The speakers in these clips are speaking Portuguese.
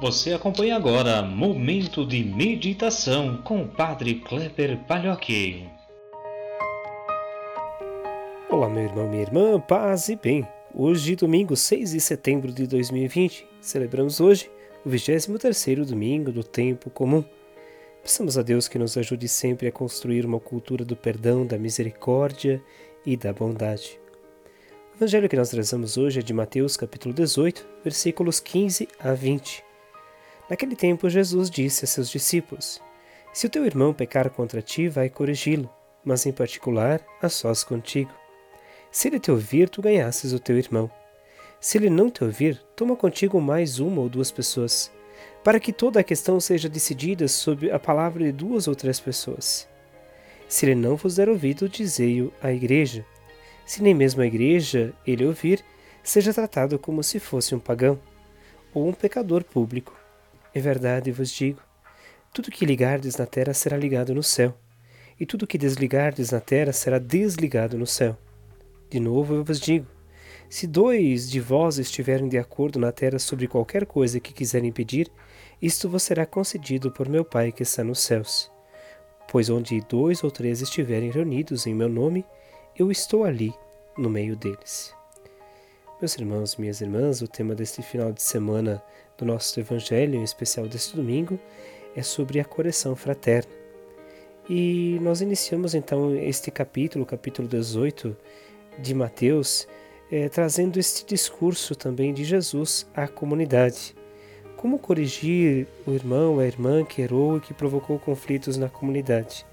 Você acompanha agora Momento de Meditação com o Padre Kleber Palhoque. Olá, meu irmão, minha irmã, paz e bem. Hoje, domingo 6 de setembro de 2020, celebramos hoje o 23º domingo do tempo comum. Peçamos a Deus que nos ajude sempre a construir uma cultura do perdão, da misericórdia e da bondade. O evangelho que nós rezamos hoje é de Mateus capítulo 18, versículos 15 a 20. Naquele tempo, Jesus disse a seus discípulos: Se o teu irmão pecar contra ti, vai corrigi-lo, mas em particular a sós contigo. Se ele te ouvir, tu ganhasses o teu irmão. Se ele não te ouvir, toma contigo mais uma ou duas pessoas, para que toda a questão seja decidida sob a palavra de duas ou três pessoas. Se ele não vos der ouvido, dizei-o à igreja. Se nem mesmo a igreja ele ouvir, seja tratado como se fosse um pagão ou um pecador público. Em verdade vos digo: tudo que ligardes na terra será ligado no céu, e tudo que desligardes na terra será desligado no céu. De novo eu vos digo: se dois de vós estiverem de acordo na terra sobre qualquer coisa que quiserem pedir, isto vos será concedido por meu Pai que está nos céus. Pois onde dois ou três estiverem reunidos em meu nome, eu estou ali, no meio deles. Meus irmãos, minhas irmãs, o tema deste final de semana do nosso Evangelho, em especial deste domingo, é sobre a correção fraterna. E nós iniciamos então este capítulo, capítulo 18 de Mateus, é, trazendo este discurso também de Jesus à comunidade. Como corrigir o irmão, a irmã que errou e que provocou conflitos na comunidade?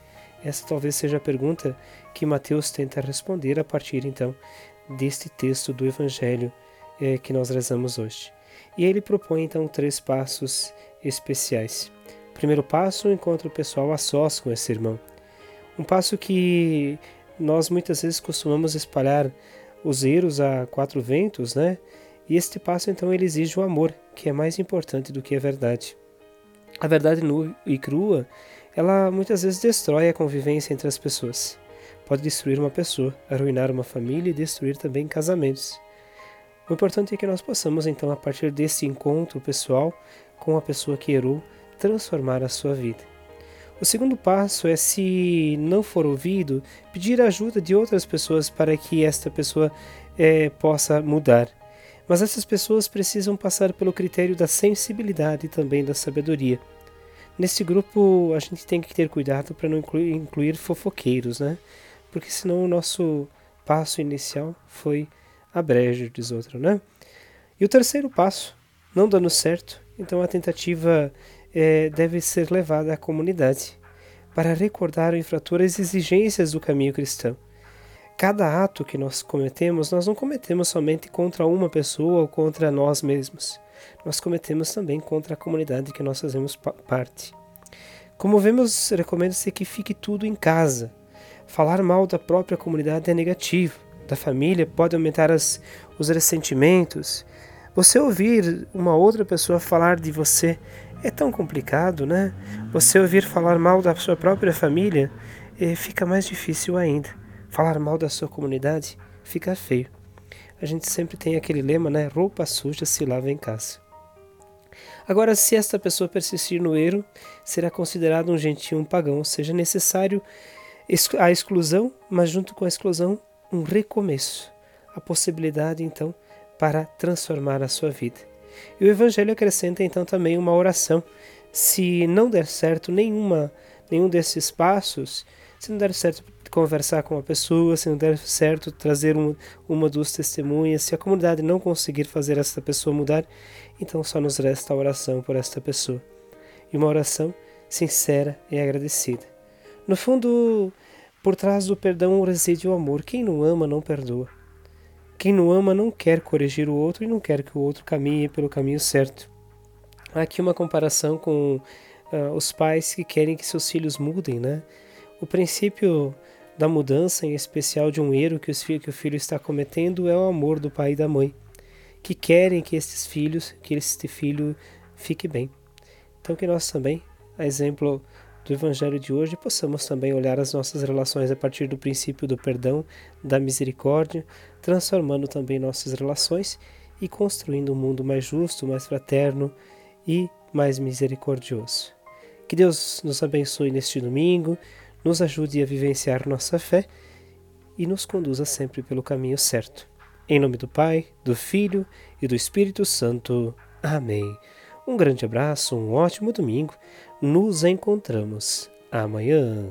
Essa talvez seja a pergunta que Mateus tenta responder a partir então deste texto do Evangelho é, que nós rezamos hoje. E ele propõe então três passos especiais. Primeiro passo, o encontro pessoal a sós com esse irmão. Um passo que nós muitas vezes costumamos espalhar os erros a quatro ventos, né? E este passo então ele exige o amor, que é mais importante do que a verdade. A verdade nua e crua, ela muitas vezes destrói a convivência entre as pessoas pode destruir uma pessoa, arruinar uma família e destruir também casamentos. O importante é que nós possamos, então, a partir desse encontro pessoal com a pessoa que errou, transformar a sua vida. O segundo passo é, se não for ouvido, pedir ajuda de outras pessoas para que esta pessoa é, possa mudar. Mas essas pessoas precisam passar pelo critério da sensibilidade e também da sabedoria. Nesse grupo, a gente tem que ter cuidado para não incluir, incluir fofoqueiros, né? Porque senão o nosso passo inicial foi a breja, diz outro, né? E o terceiro passo, não dando certo, então a tentativa é, deve ser levada à comunidade para recordar o infrator as exigências do caminho cristão. Cada ato que nós cometemos, nós não cometemos somente contra uma pessoa ou contra nós mesmos. Nós cometemos também contra a comunidade que nós fazemos parte. Como vemos, recomenda-se que fique tudo em casa, Falar mal da própria comunidade é negativo, da família pode aumentar as, os ressentimentos. Você ouvir uma outra pessoa falar de você é tão complicado, né? Você ouvir falar mal da sua própria família eh, fica mais difícil ainda. Falar mal da sua comunidade fica feio. A gente sempre tem aquele lema, né? Roupa suja se lava em casa. Agora, se esta pessoa persistir no erro, será considerado um gentil um pagão, ou seja, necessário a exclusão, mas junto com a exclusão, um recomeço, a possibilidade então para transformar a sua vida. E o Evangelho acrescenta então também uma oração. Se não der certo nenhuma, nenhum desses passos, se não der certo conversar com a pessoa, se não der certo trazer um, uma duas testemunhas, se a comunidade não conseguir fazer esta pessoa mudar, então só nos resta a oração por esta pessoa. E uma oração sincera e agradecida. No fundo, por trás do perdão reside o amor. Quem não ama não perdoa. Quem não ama não quer corrigir o outro e não quer que o outro caminhe pelo caminho certo. Há aqui uma comparação com uh, os pais que querem que seus filhos mudem, né? O princípio da mudança, em especial de um erro que, que o filho está cometendo, é o amor do pai e da mãe, que querem que estes filhos, que este filho fique bem. Então que nós também, a exemplo do Evangelho de hoje, possamos também olhar as nossas relações a partir do princípio do perdão, da misericórdia, transformando também nossas relações e construindo um mundo mais justo, mais fraterno e mais misericordioso. Que Deus nos abençoe neste domingo, nos ajude a vivenciar nossa fé e nos conduza sempre pelo caminho certo. Em nome do Pai, do Filho e do Espírito Santo. Amém. Um grande abraço, um ótimo domingo. Nos encontramos amanhã.